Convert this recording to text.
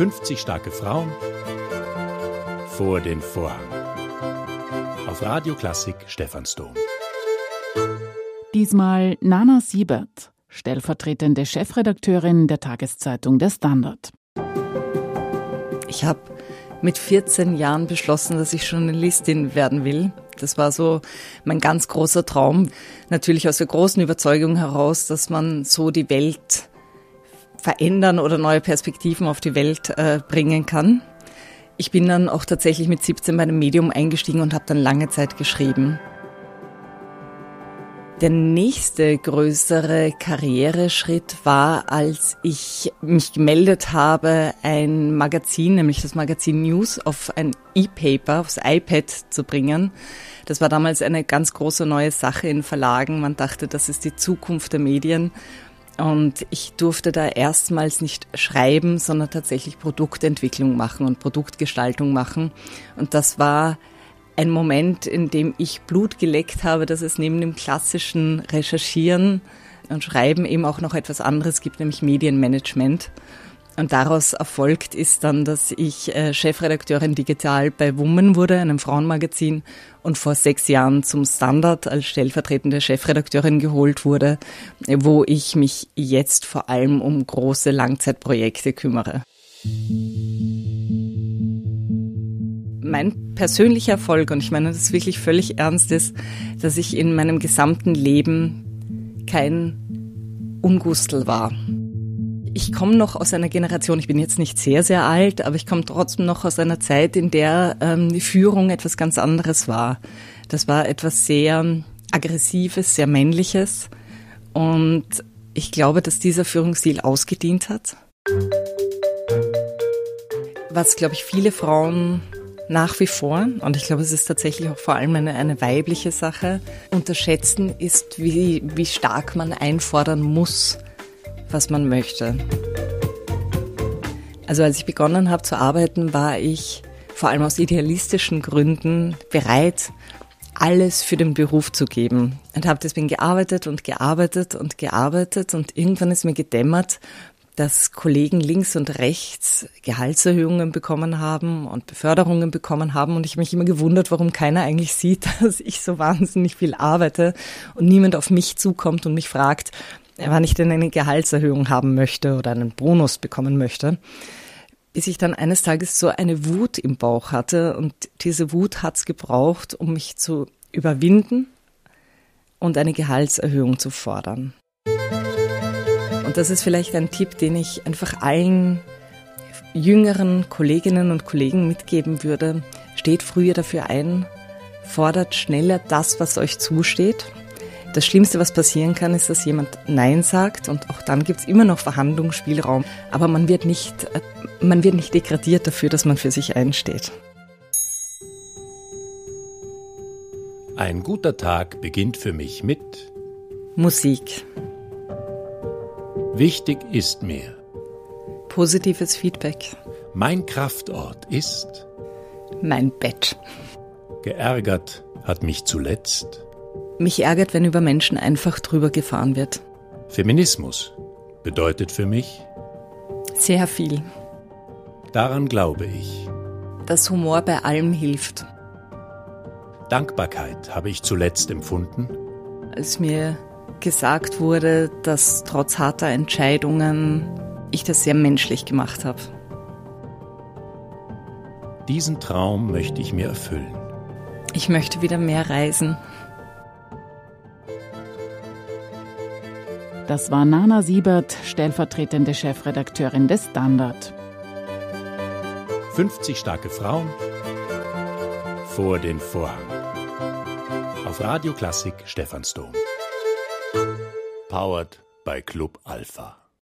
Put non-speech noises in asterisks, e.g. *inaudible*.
50 starke Frauen vor den Vorhang. Auf Radio Klassik Stephansdom. Diesmal Nana Siebert, stellvertretende Chefredakteurin der Tageszeitung Der Standard. Ich habe mit 14 Jahren beschlossen, dass ich Journalistin werden will. Das war so mein ganz großer Traum. Natürlich aus der großen Überzeugung heraus, dass man so die Welt verändern oder neue Perspektiven auf die Welt äh, bringen kann. Ich bin dann auch tatsächlich mit 17 bei einem Medium eingestiegen und habe dann lange Zeit geschrieben. Der nächste größere Karriereschritt war, als ich mich gemeldet habe, ein Magazin, nämlich das Magazin News, auf ein E-Paper, aufs iPad zu bringen. Das war damals eine ganz große neue Sache in Verlagen. Man dachte, das ist die Zukunft der Medien. Und ich durfte da erstmals nicht schreiben, sondern tatsächlich Produktentwicklung machen und Produktgestaltung machen. Und das war ein Moment, in dem ich Blut geleckt habe, dass es neben dem klassischen Recherchieren und Schreiben eben auch noch etwas anderes gibt, nämlich Medienmanagement. Und daraus erfolgt ist dann, dass ich äh, Chefredakteurin digital bei Woman wurde, einem Frauenmagazin, und vor sechs Jahren zum Standard als stellvertretende Chefredakteurin geholt wurde, wo ich mich jetzt vor allem um große Langzeitprojekte kümmere. Mein persönlicher Erfolg, und ich meine das wirklich völlig ernst ist, dass ich in meinem gesamten Leben kein Ungustel war. Ich komme noch aus einer Generation, ich bin jetzt nicht sehr, sehr alt, aber ich komme trotzdem noch aus einer Zeit, in der ähm, die Führung etwas ganz anderes war. Das war etwas sehr Aggressives, sehr Männliches. Und ich glaube, dass dieser Führungsstil ausgedient hat. Was, glaube ich, viele Frauen nach wie vor, und ich glaube, es ist tatsächlich auch vor allem eine, eine weibliche Sache, unterschätzen ist, wie, wie stark man einfordern muss was man möchte. Also als ich begonnen habe zu arbeiten, war ich vor allem aus idealistischen Gründen bereit, alles für den Beruf zu geben. Und habe deswegen gearbeitet und gearbeitet und gearbeitet und irgendwann ist mir gedämmert, dass Kollegen links und rechts Gehaltserhöhungen bekommen haben und Beförderungen bekommen haben. Und ich habe mich immer gewundert, warum keiner eigentlich sieht, *laughs* dass ich so wahnsinnig viel arbeite und niemand auf mich zukommt und mich fragt, wann ich denn eine Gehaltserhöhung haben möchte oder einen Bonus bekommen möchte, bis ich dann eines Tages so eine Wut im Bauch hatte und diese Wut hat's gebraucht, um mich zu überwinden und eine Gehaltserhöhung zu fordern. Und das ist vielleicht ein Tipp, den ich einfach allen jüngeren Kolleginnen und Kollegen mitgeben würde. Steht früher dafür ein, fordert schneller das, was euch zusteht das Schlimmste, was passieren kann, ist, dass jemand Nein sagt und auch dann gibt es immer noch Verhandlungsspielraum, aber man wird nicht, äh, man wird nicht degradiert dafür, dass man für sich einsteht. Ein guter Tag beginnt für mich mit Musik. Wichtig ist mir Positives Feedback. Mein Kraftort ist Mein Bett. Geärgert hat mich zuletzt mich ärgert, wenn über Menschen einfach drüber gefahren wird. Feminismus bedeutet für mich sehr viel. Daran glaube ich. Dass Humor bei allem hilft. Dankbarkeit habe ich zuletzt empfunden. Als mir gesagt wurde, dass trotz harter Entscheidungen ich das sehr menschlich gemacht habe. Diesen Traum möchte ich mir erfüllen. Ich möchte wieder mehr reisen. Das war Nana Siebert, stellvertretende Chefredakteurin des Standard. 50 starke Frauen vor den Vorhang. Auf Radio Klassik Stephansdom. Powered bei Club Alpha.